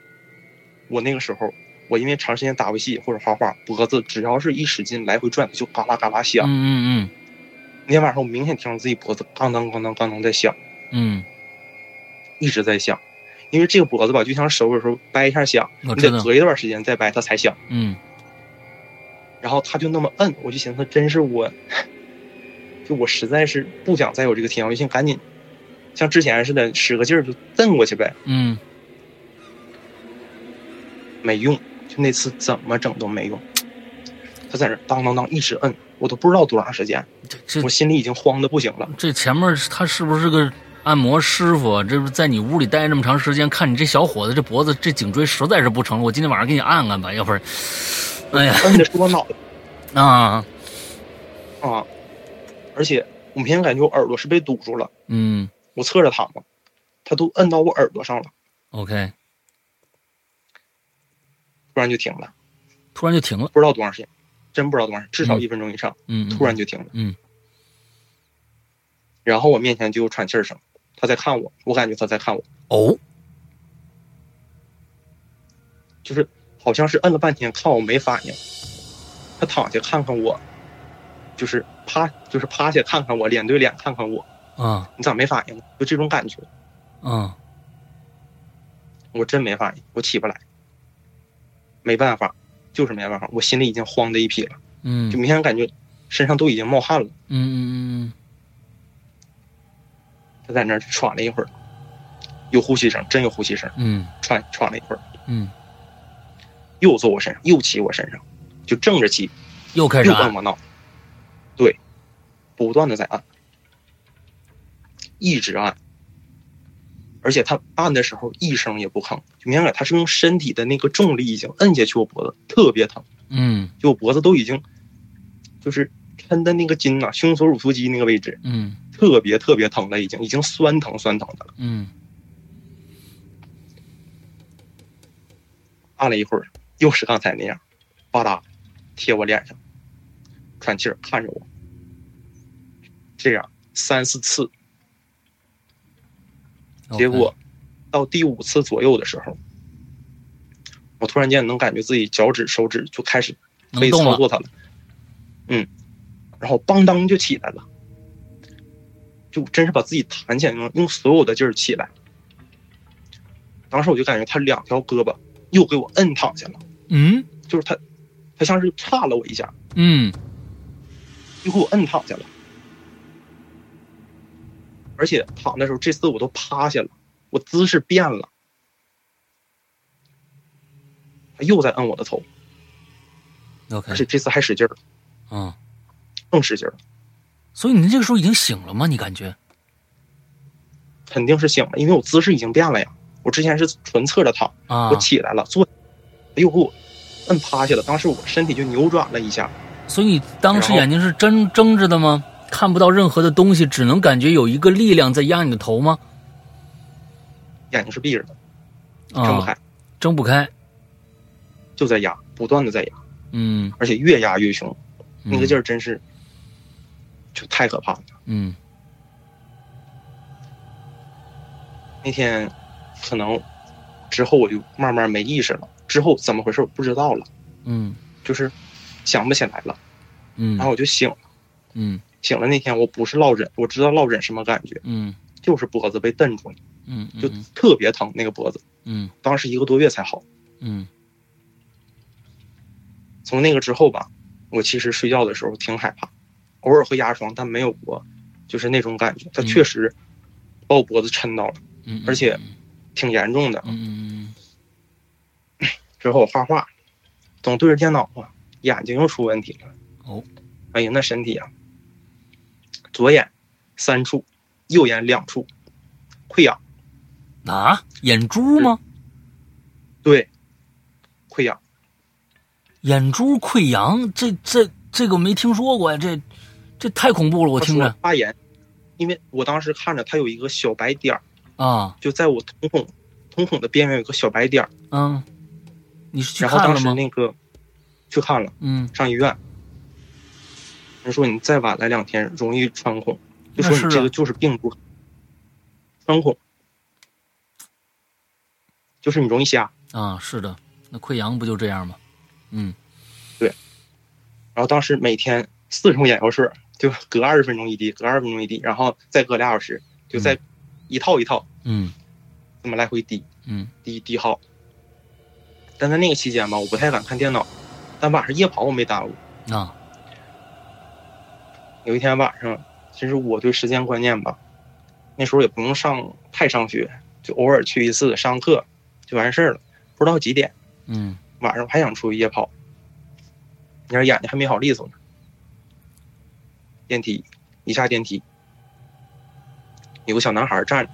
我那个时候，我因为长时间打游戏或者画画，脖子只要是一使劲来回转，它就嘎啦嘎啦响。嗯嗯那天晚上我明显听到自己脖子咣当咣当咣当在响，嗯一直在响。因为这个脖子吧，就像手有时候掰一下响，你得隔一段时间再掰它才响。嗯然后他就那么摁，我就寻思，真是我，就我实在是不想再有这个体验，我就想赶紧像之前似的使个劲儿就蹬过去呗，嗯没用，就那次怎么整都没用。他在那当当当一直摁，我都不知道多长时间，我心里已经慌的不行了。这前面他是不是个按摩师傅啊？这不在你屋里待那么长时间，看你这小伙子这脖子这颈椎实在是不成了，我今天晚上给你按按吧，要不然，哎呀摁的是我脑袋啊，啊，而且我明显感觉我耳朵是被堵住了，嗯我侧着躺嘛，他都摁到我耳朵上了。，OK，突然就停了，突然就停了。不知道多长时间，真不知道多长时间，至少嗯一分钟以上，嗯，嗯突然就停了。嗯然后我面前就有喘气儿声，他在看我，我感觉他在看我，哦，就是好像是摁了半天，看我没反应，他躺下看看我，就是趴就是趴下看看我，脸对脸看看我，啊。你咋没反应呢？就这种感觉，啊。我真没反应，我起不来，没办法，就是没办法，我心里已经慌的一批了，嗯。就明显感觉身上都已经冒汗了。嗯嗯他在那儿喘了一会儿，有呼吸声，真有呼吸声，嗯。喘喘了一会儿，嗯，又坐我身上，又骑我身上，就正着骑，又开始按我脑，对，不断的在按，一直按，而且他按的时候一声也不吭，就明显他是用身体的那个重力已经摁下去我脖子，特别疼，嗯。就我脖子都已经，就是抻的那个筋呐、胸锁乳突肌那个位置，嗯特别特别疼了，已经已经酸疼酸疼的了。嗯。按了一会儿，又是刚才那样，吧嗒贴我脸上，喘气儿看着我，这样三四次，结果到第五次左右的时候，我突然间能感觉自己脚趾手指就开始可以能动了。操作它了，嗯，然后邦当就起来了，就真是把自己弹起来，用用所有的劲儿起来。当时我就感觉他两条胳膊又给我摁躺下了，嗯？就是他，他像是差了我一下，嗯。又给我摁躺下了。而且躺的时候，这次我都趴下了，我姿势变了，他又在摁我的头。而且这次还使劲儿，嗯，更使劲儿，所以你这个时候已经醒了吗？你感觉？肯定是醒了，因为我姿势已经变了呀。我之前是纯侧着躺，啊我，起来了，坐，又给我摁趴下了。当时我身体就扭转了一下，所以你当时眼睛是睁睁着的吗？看不到任何的东西，只能感觉有一个力量在压你的头吗？眼睛是闭着的，啊，睁不开，睁不开。就在压，不断的在压，嗯，而且越压越凶，那个劲儿。儿真是就太可怕了。嗯。那天可能之后我就慢慢没意识了，之后怎么回事我不知道了，嗯。就是想不起来了，嗯。然后我就醒了。嗯。醒了那天我不是落枕，我知道落枕什么感觉，嗯。就是脖子被蹬住了，嗯。就特别疼那个脖子，嗯。当时一个多月才好。嗯。从那个之后吧，我其实睡觉的时候挺害怕，偶尔会压床，但没有过就是那种感觉。它嗯确实把我脖子抻到了，嗯，而且挺严重的。嗯 [CLEARS THROAT] 之后我画画，总对着电脑啊，眼睛又出问题了。哦，哎呀，那身体啊，左眼三处，右眼两处溃疡，嗯啊，眼珠吗？对，溃疡。眼珠溃疡，这这这个没听说过呀，这这太恐怖了，我听着。发炎，因为我当时看着它有一个小白点儿，啊，就在我瞳孔瞳孔的边缘有个小白点儿，嗯，你是去然后当时看了吗？那个去看了，嗯，上医院，人说你再晚来两天容易穿孔，就说你这个就是病毒。穿孔，就是你容易瞎。啊，是的，那溃疡不就这样吗？嗯。对。然后当时每天四种眼药水，就隔二十分钟一滴，隔二十分钟一滴，然后再隔俩小时，就再一套一套嗯这么来回滴，嗯滴滴好。但在那个期间吧，我不太敢看电脑，但晚上夜跑我没耽误。啊有一天晚上，其实我对时间观念吧，那时候也不用上太上学，就偶尔去一次上课就完事儿了，不知道几点，嗯晚上还想出去夜跑，你看眼睛还没好利索呢。电梯一下电梯，有个小男孩站着，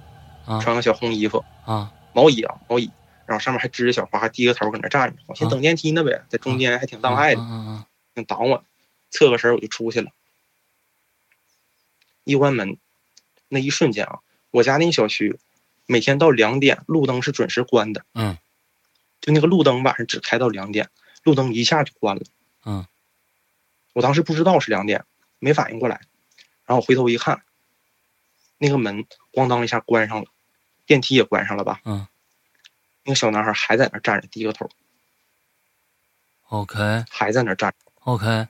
啊穿个小红衣服，啊毛衣啊毛衣，然后上面还支着小花，低个头搁那站着，我寻思等电梯呢呗，在中间还挺障碍的，挺挡我，侧个身我就出去了。一关门，那一瞬间啊，我家那个小区每天到两点路灯是准时关的，嗯就那个路灯晚上只开到两点，路灯一下就关了。嗯，我当时不知道是两点，没反应过来，然后回头一看，那个门咣当一下关上了，电梯也关上了吧？嗯，那个小男孩还在那站着，低个头，OK 还在那站着。OK，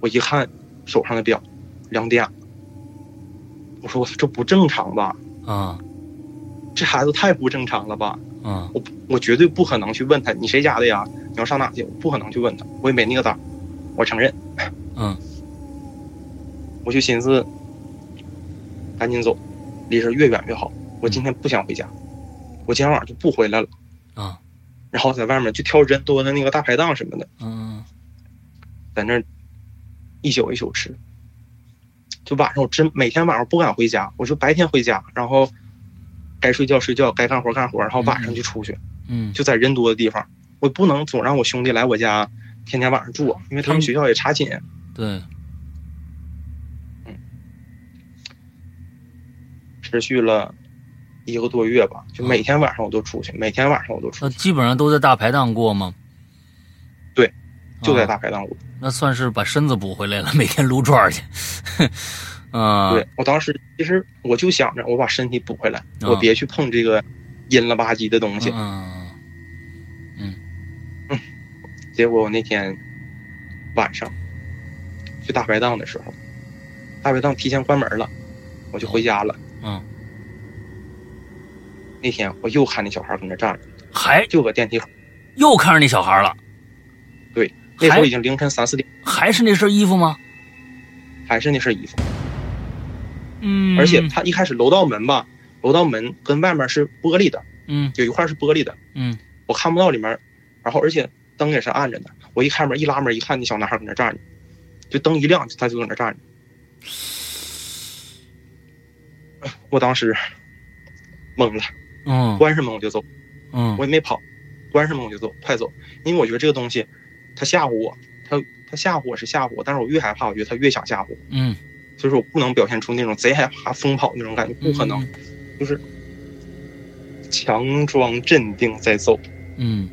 我一看手上的表，两点。我说我这不正常吧？啊这孩子太不正常了吧？啊我我绝对不可能去问他你谁家的呀？你要上哪去？我不可能去问他，我也没那个胆儿，我承认。嗯 [LAUGHS] 我就寻思，赶紧走，离这越远越好。我今天不想回家，我今天晚上就不回来了。啊然后在外面就挑人多的那个大排档什么的，嗯在那儿一宿一宿吃。就晚上我真每天晚上不敢回家，我就白天回家，然后该睡觉睡觉，该干活干活，然后晚上就出去，嗯就在人多的地方。我不能总让我兄弟来我家天天晚上住，因为他们学校也查寝。对，持续了一个多月吧，就每天晚上我都出去，每天晚上我都出去，那基本上都在大排档过吗？对，就在啊大排档过。那算是把身子补回来了，每天撸串儿去。[LAUGHS] 啊，对我当时其实我就想着我把身体补回来，啊我别去碰这个阴了吧唧的东西。嗯结果我那天晚上去大排档的时候，大排档提前关门了，我就回家了。嗯，那天我又看那小孩搁那站着，还就搁电梯口。又看着那小孩了，对那时还候已经凌晨三四点，还是那身衣服吗？还是那身衣服。嗯，而且他一开始楼道门吧，楼道门跟外面是玻璃的，嗯有一块是玻璃的，嗯我看不到里面，然后而且灯也是暗着的。我一开门一拉门一看，那小男孩搁那站着，就灯一亮，他就搁那站着。我当时懵了，嗯关上门我就走，嗯我也没跑，关上门我就走，快走，因为我觉得这个东西，他吓唬我，他他吓唬我是吓唬我，但是我越害怕，我觉得他越想吓唬我，嗯，所以说我不能表现出那种贼害怕疯跑那种感觉，不可能，就是强装镇定再走。嗯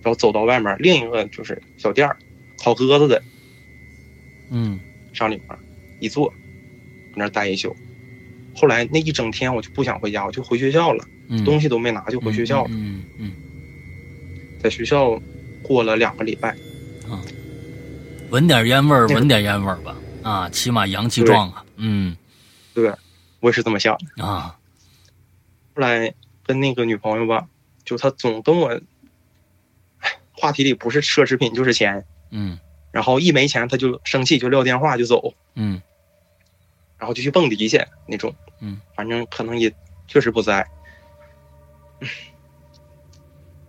然后走到外面，另一个就是小店儿，烤鸽子的，嗯上里面一坐，搁那儿待一宿。后来那一整天我就不想回家，我就回学校了，嗯，东西都没拿就回学校了。嗯嗯在学校过了两个礼拜，嗯，闻点烟味儿，闻点烟味儿吧，啊，起码阳气壮啊，嗯对，我也是这么想的。啊，后来跟那个女朋友吧，就她总跟我，话题里不是奢侈品就是钱，嗯然后一没钱她就生气，就撂电话就走，嗯然后就去蹦迪去那种。嗯，反正可能也确实不在。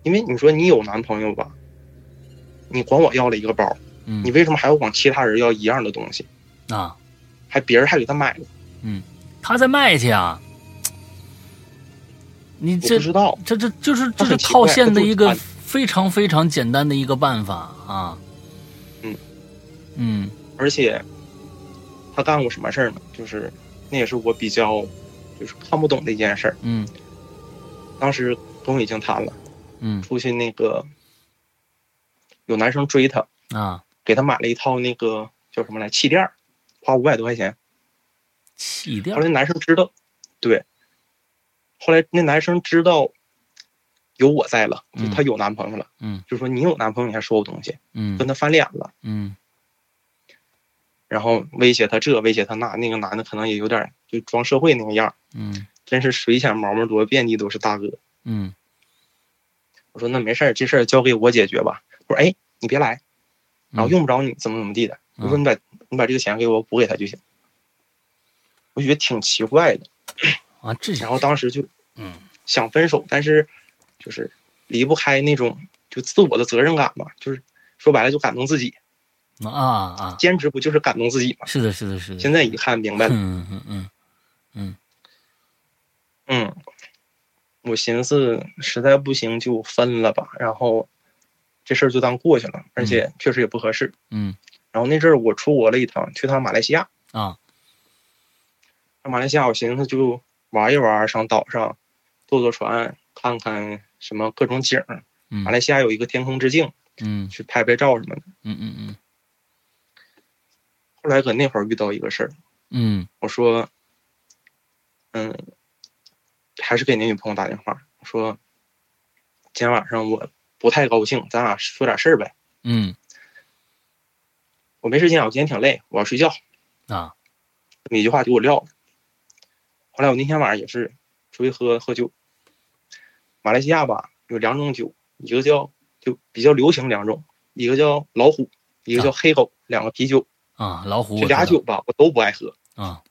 因为你说你有男朋友吧，你管我要了一个包，嗯，你为什么还要管其他人要一样的东西？啊，还别人还给他买了，嗯他在卖去啊，你这不知道。这这就是这是套现的一个非常非常简单的一个办法啊，嗯嗯而且他干过什么事儿呢？就是那也是我比较就是看不懂的一件事儿。嗯。当时跟我已经谈了，嗯。出去那个有男生追她，啊，给她买了一套那个叫什么来气垫儿，花五百多块钱。气垫后来那男生知道，对，后来那男生知道有我在了，就嗯。他有男朋友了，嗯。就说你有男朋友你还说我东西，嗯。跟他翻脸了，嗯然后威胁他这，威胁他那，那个男的可能也有点就装社会那个样儿，嗯真是水浅毛毛多，遍地都是大哥。嗯我说那没事儿，这事儿交给我解决吧。我说哎，你别来，然后嗯用不着你怎么怎么地的。我说嗯你把你把这个钱给我补给他就行。我觉得挺奇怪的，啊，这然后当时就嗯想分手，但是就是离不开那种就自我的责任感吧，就是说白了就感动自己，啊啊，兼职不就是感动自己吗？是的，是的，是的，现在一看明白了，嗯嗯嗯嗯，我寻思实在不行就分了吧，然后这事儿就当过去了，而且确实也不合适。嗯。然后那阵儿我出国了一趟，去趟马来西亚，啊。上马来西亚我寻思就玩一玩，上岛上坐坐船，看看什么各种景儿。嗯。马来西亚有一个天空之镜，嗯。去拍拍照什么的。嗯嗯嗯后来搁那会儿遇到一个事儿，嗯我说，嗯，还是给那女朋友打电话，我说，今天晚上我不太高兴，咱俩说点事儿呗。嗯我没时间，我今天挺累，我要睡觉。啊这么一句话给我撂了。后来我那天晚上也是出去喝喝酒。马来西亚吧有两种酒，一个叫就比较流行两种，一个叫老虎，一个叫黑狗，两个啤酒。啊，老虎这俩酒吧我都不爱喝，道啊，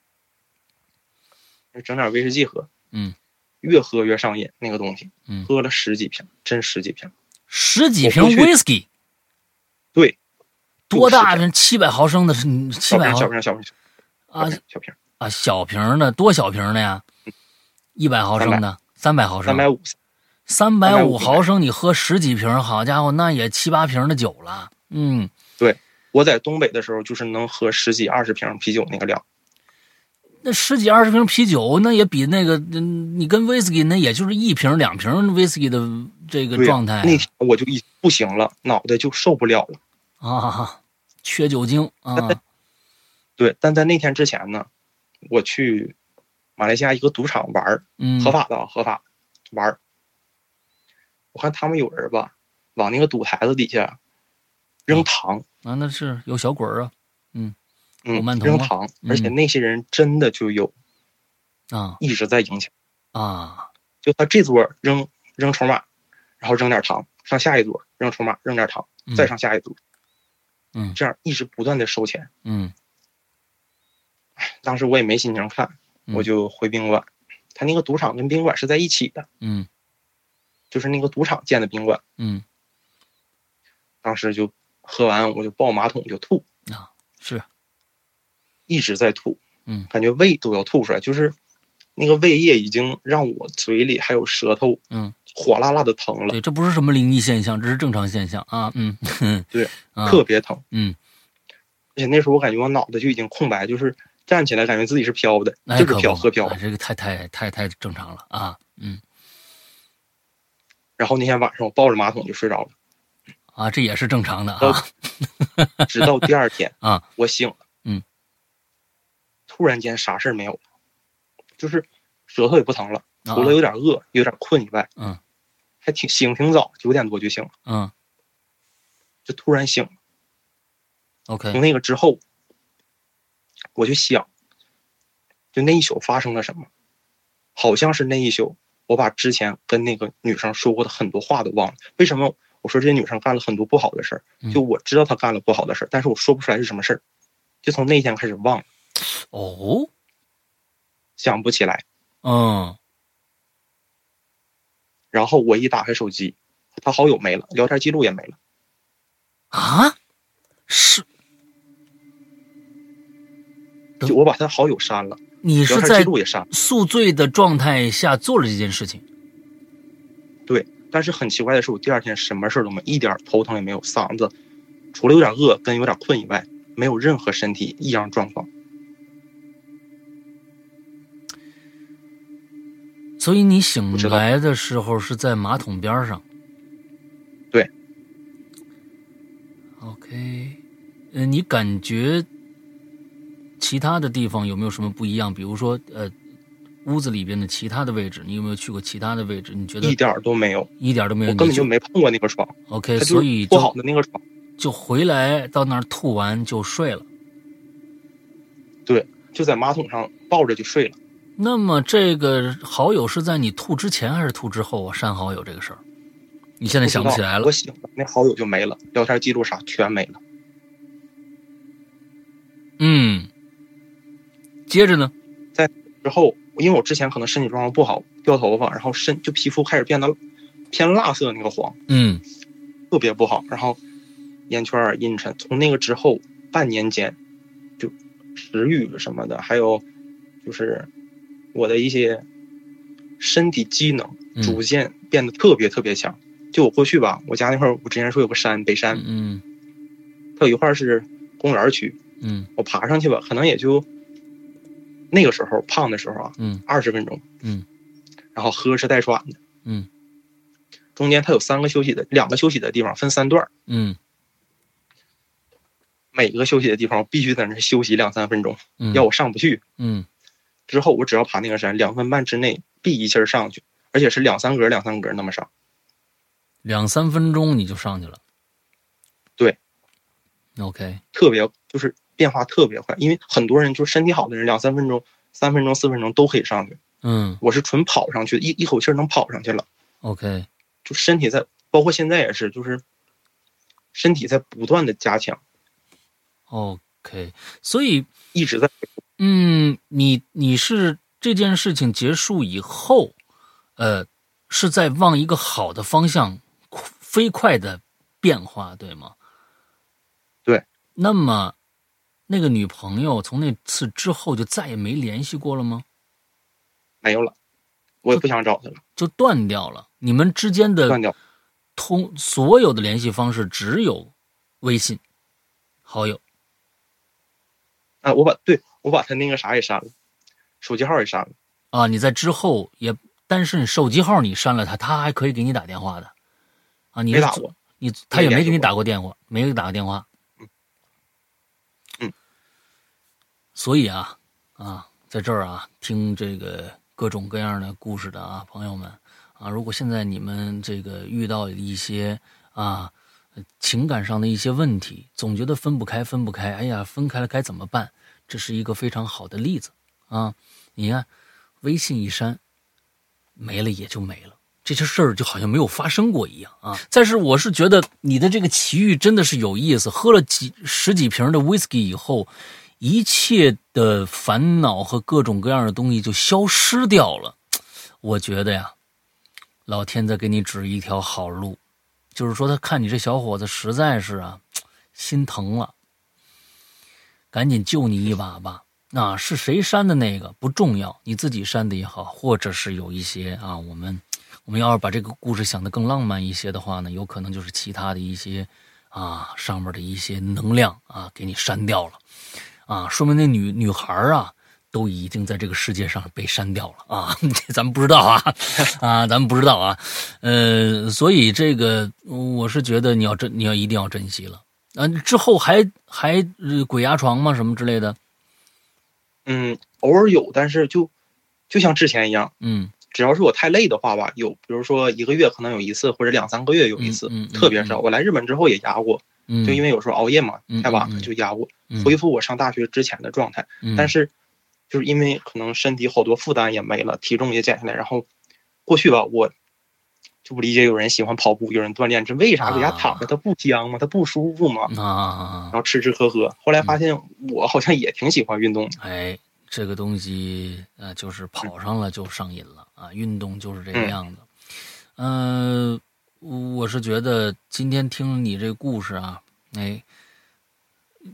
就整点威士忌喝。嗯，越喝越上瘾，那个东西。嗯喝了十几瓶，真十几瓶。十几瓶我回去 whisky，对，多大就是瓶？七百毫升的是七百毫小瓶，小瓶，小啊瓶，小瓶，啊，小瓶的多小瓶的呀？一百毫升的，三百毫升，三百五。三百五350毫升，你喝十几瓶，好家伙，那也七八瓶的酒了。嗯，我在东北的时候，就是能喝十几、二十瓶啤酒那个量。那十几二十瓶啤酒，那也比那个，嗯，你跟 whisky 那也就是一瓶两瓶 whisky 的这个状态那天我就一不行了，脑袋就受不了了。啊，缺酒精啊，对，但在那天之前呢，我去马来西亚一个赌场玩儿，嗯，合法的啊，合法玩儿。我看他们有人吧，往那个赌台子底下扔糖，啊，那是有小鬼儿啊，嗯有曼，童吗扔糖，而且嗯那些人真的就有啊一直在赢钱。啊，就他这桌扔扔筹码，然后扔点糖，上下一桌扔筹码，扔点糖，嗯再上下一桌，嗯这样一直不断的收钱。嗯当时我也没心情看，嗯我就回宾馆。他那个赌场跟宾馆是在一起的，嗯就是那个赌场建的宾馆。嗯当时就喝完，我就抱马桶就吐，啊，是，一直在吐，嗯感觉胃都要吐出来，就是那个胃液已经让我嘴里还有舌头嗯，火辣辣的疼了，对，这不是什么灵异现象，这是正常现象啊，嗯，[LAUGHS] 对，啊，特别疼。嗯，而且那时候我感觉我脑袋就已经空白，就是站起来感觉自己是飘的，就是飘喝飘哎。这个太太太太正常了啊，嗯然后那天晚上我抱着马桶就睡着了，啊，这也是正常的啊，[LAUGHS] 直到第二天啊，我醒了，嗯，突然间啥事儿没有了，就是舌头也不疼了，啊。除了有点饿、有点困以外，嗯，还挺醒挺早，九点多就醒了，嗯。就突然醒了。，OK，从那个之后，我就想，就那一宿发生了什么，好像是那一宿我把之前跟那个女生说过的很多话都忘了。为什么我说这些女生干了很多不好的事儿？嗯就我知道她干了不好的事儿，但是我说不出来是什么事儿，就从那天开始忘了，哦，想不起来。嗯然后我一打开手机，她好友没了，聊天记录也没了。啊，是就我把她好友删了，聊天你是在记录也删了。宿醉的状态下做了这件事情对，但是很奇怪的是，我第二天什么事儿都没，一点头疼也没有，嗓子除了有点饿跟有点困以外，没有任何身体异样状况。所以你醒来的时候是在马桶边儿上。对。OK，呃，你感觉其他的地方有没有什么不一样？比如说，呃，屋子里边的其他的位置，你有没有去过其他的位置？你觉得一点都没有，一点都没有？我根本就没碰过那个床，OK，所以就就是铺好的那个床。就回来到那儿吐完就睡了。对，就在马桶上抱着就睡了。那么这个好友是在你吐之前还是吐之后啊？删好友这个事儿，你现在想不起来了我？醒了，那好友就没了，聊天记录啥全没了。嗯，接着呢？在之后，因为我之前可能身体状况不好，掉头发，然后身就皮肤开始变得偏蜡色那个黄，嗯特别不好。然后眼圈儿阴沉。从那个之后半年间，就食欲什么的，还有就是我的一些身体机能嗯逐渐变得特别特别强。就我过去吧，我家那块儿，我之前说有个山，北山，嗯它有一块儿是公园区，嗯我爬上去吧，可能也就那个时候胖的时候啊，嗯。二十分钟，嗯，然后喝是带喘的，嗯，中间它有三个休息的，两个休息的地方分三段，嗯。每个休息的地方必须在那休息两三分钟，嗯，要我上不去。嗯。之后我只要爬那个山，两分半之内必一气儿上去，而且是两三格两三格那么上。两三分钟你就上去了。对，OK，特别就是变化特别快，因为很多人就是身体好的人，两三分钟、三分钟、四分钟都可以上去。嗯我是纯跑上去，一一口气儿能跑上去了，，OK，就身体在，包括现在也是，就是身体在不断的加强，OK，所以一直在嗯，你你是这件事情结束以后，呃，是在往一个好的方向飞快的变化，对吗？对。那么，那个女朋友从那次之后就再也没联系过了吗？没有了，我也不想找他了，就断掉了？你们之间的断掉。通所有的联系方式只有微信好友。啊，我把对我把他那个啥也删了，手机号也删了。啊，你在之后也，但是你手机号你删了他，他还可以给你打电话的，啊，你没打过，你他也没给你打过电话，没给你打过电话，所以啊啊，在这儿啊，听这个各种各样的故事的啊，朋友们啊，如果现在你们这个遇到一些啊情感上的一些问题，总觉得分不开，分不开，哎呀，分开了该怎么办？这是一个非常好的例子啊！你看，微信一删，没了也就没了，这些事儿就好像没有发生过一样啊。但是我是觉得你的这个奇遇真的是有意思，喝了几十几瓶的 whisky 以后，一切的烦恼和各种各样的东西就消失掉了。[TSK] 我觉得呀，老天在给你指一条好路，就是说他看你这小伙子实在是啊，[TSK] 心疼了。赶紧救你一把吧！啊，是谁删的那个不重要，你自己删的也好，或者是有一些啊，我们我们要是把这个故事想得更浪漫一些的话呢，有可能就是其他的一些啊上面的一些能量啊给你删掉了，啊，说明那女女孩啊都已经在这个世界上被删掉了啊，这 [LAUGHS] 咱们不知道啊啊，咱们不知道啊，呃，所以这个我是觉得你要珍你要一定要珍惜了。啊，之后还还、呃、鬼压床吗？什么之类的？嗯，偶尔有，但是就就像之前一样，嗯只要是我太累的话吧，有，比如说一个月可能有一次，或者两三个月有一次，嗯嗯嗯特别少。我来日本之后也压过，嗯，就因为有时候熬夜嘛，嗯太晚了就压过，嗯恢复我上大学之前的状态。嗯但是就是因为可能身体好多负担也没了，体重也减下来，然后过去吧，我就不理解有人喜欢跑步，有人锻炼，这为啥在家躺着它不僵吗？它不舒服吗？啊然，后吃吃喝喝，后来发现我好像也挺喜欢运动的。哎，这个东西呃，就是跑上了就上瘾了啊，运动就是这个样子。嗯、我是觉得今天听了你这个故事啊，哎，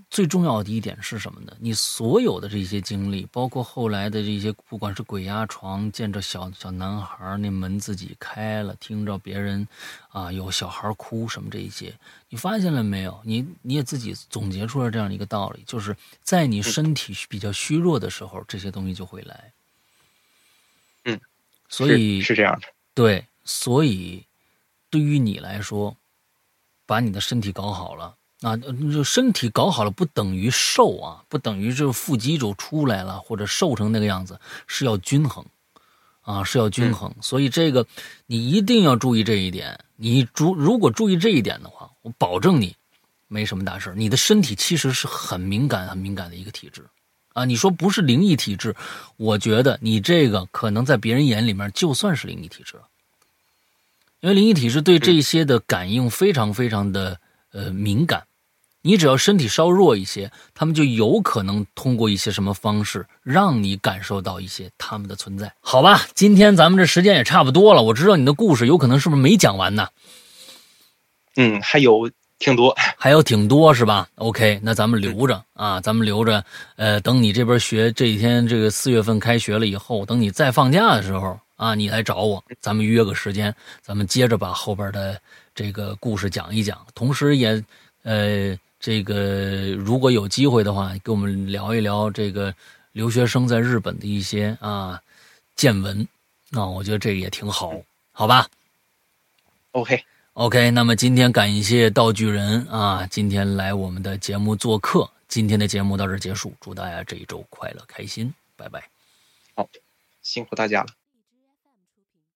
最重要的一点是什么呢？你所有的这些经历，包括后来的这些，不管是鬼压床，见着小小男孩那门自己开了，听着别人啊有小孩哭什么这一些，你发现了没有？你你也自己总结出了这样一个道理，就是在你身体比较虚弱的时候，这些东西就会来。嗯，所以是是这样的，对，所以对于你来说，把你的身体搞好了啊，呃就身体搞好了不等于瘦啊，不等于这腹肌就出来了或者瘦成那个样子，是要均衡啊，是要均衡。所以这个你一定要注意这一点。你注如果注意这一点的话，我保证你没什么大事儿你的身体其实是很敏感、很敏感的一个体质。啊，你说不是灵异体质，我觉得你这个可能在别人眼里面就算是灵异体质了，因为灵异体质对这些的感应非常非常的呃敏感，你只要身体稍弱一些，他们就有可能通过一些什么方式让你感受到一些他们的存在。好吧，今天咱们这时间也差不多了，我知道你的故事有可能是不是没讲完呢？嗯，还有挺多。[LAUGHS] 还有挺多是吧？OK，那咱们留着啊，咱们留着。呃，等你这边学这几天，这个四月份开学了以后，等你再放假的时候啊，你来找我，咱们约个时间，咱们接着把后边的这个故事讲一讲。同时也，呃，这个如果有机会的话，跟我们聊一聊这个留学生在日本的一些啊见闻啊，我觉得这也挺好，好吧？OK OK，那么今天感谢道具人啊，今天来我们的节目做客。今天的节目到这结束，祝大家这一周快乐开心，拜拜。好，辛苦大家了。